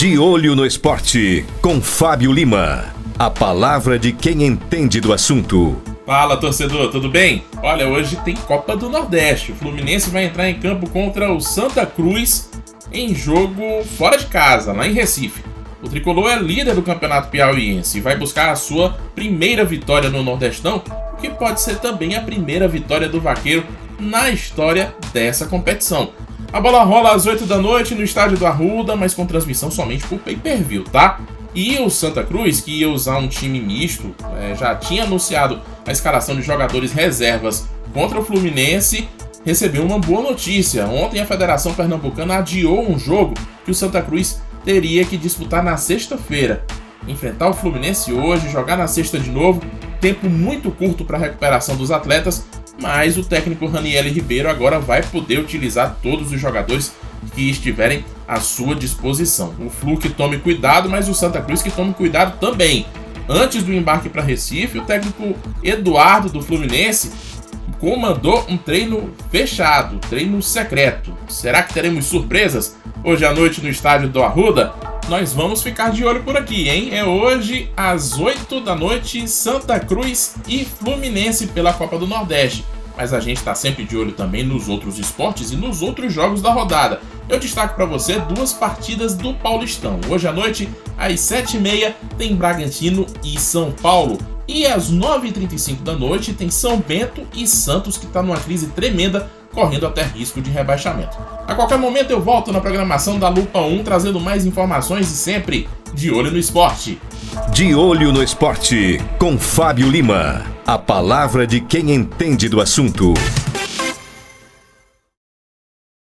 De olho no esporte, com Fábio Lima. A palavra de quem entende do assunto. Fala torcedor, tudo bem? Olha, hoje tem Copa do Nordeste. O Fluminense vai entrar em campo contra o Santa Cruz em jogo fora de casa, lá em Recife. O tricolor é líder do campeonato piauiense e vai buscar a sua primeira vitória no Nordestão, o que pode ser também a primeira vitória do Vaqueiro na história dessa competição. A bola rola às 8 da noite no estádio do Arruda, mas com transmissão somente por pay-per-view, tá? E o Santa Cruz, que ia usar um time misto, é, já tinha anunciado a escalação de jogadores reservas contra o Fluminense, recebeu uma boa notícia. Ontem a Federação Pernambucana adiou um jogo que o Santa Cruz teria que disputar na sexta-feira. Enfrentar o Fluminense hoje, jogar na sexta de novo, tempo muito curto para a recuperação dos atletas, mas o técnico Raniel Ribeiro agora vai poder utilizar todos os jogadores que estiverem à sua disposição. O Flu que tome cuidado, mas o Santa Cruz que tome cuidado também. Antes do embarque para Recife, o técnico Eduardo do Fluminense comandou um treino fechado, treino secreto. Será que teremos surpresas hoje à noite no estádio do Arruda? Nós vamos ficar de olho por aqui, hein? É hoje às 8 da noite, Santa Cruz e Fluminense pela Copa do Nordeste. Mas a gente está sempre de olho também nos outros esportes e nos outros jogos da rodada. Eu destaco para você duas partidas do Paulistão. Hoje à noite, às 7h30, tem Bragantino e São Paulo. E às 9h35 da noite tem São Bento e Santos, que está numa crise tremenda, correndo até risco de rebaixamento. A qualquer momento eu volto na programação da Lupa 1 trazendo mais informações e sempre de olho no esporte. De olho no esporte, com Fábio Lima. A palavra de quem entende do assunto.